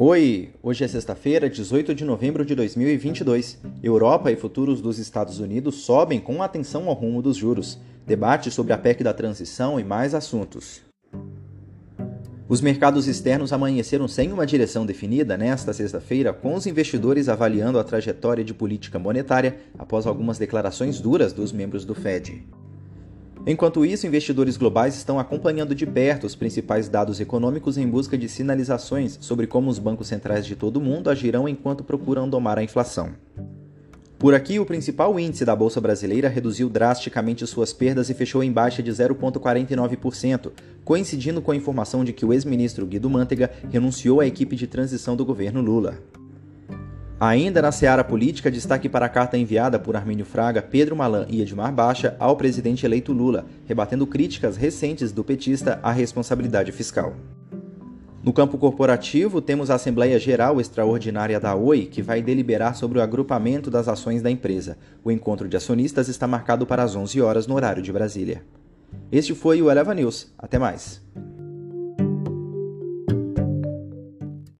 Oi, hoje é sexta-feira, 18 de novembro de 2022. Europa e futuros dos Estados Unidos sobem com atenção ao rumo dos juros. Debate sobre a PEC da transição e mais assuntos. Os mercados externos amanheceram sem uma direção definida nesta sexta-feira, com os investidores avaliando a trajetória de política monetária após algumas declarações duras dos membros do Fed. Enquanto isso, investidores globais estão acompanhando de perto os principais dados econômicos em busca de sinalizações sobre como os bancos centrais de todo o mundo agirão enquanto procuram domar a inflação. Por aqui, o principal índice da Bolsa Brasileira reduziu drasticamente suas perdas e fechou em baixa de 0,49%, coincidindo com a informação de que o ex-ministro Guido Mantega renunciou à equipe de transição do governo Lula. Ainda na seara política, destaque para a carta enviada por Armínio Fraga, Pedro Malan e Edmar Baixa ao presidente eleito Lula, rebatendo críticas recentes do petista à responsabilidade fiscal. No campo corporativo, temos a Assembleia Geral Extraordinária da Oi, que vai deliberar sobre o agrupamento das ações da empresa. O encontro de acionistas está marcado para as 11 horas no horário de Brasília. Este foi o Eleva News. Até mais.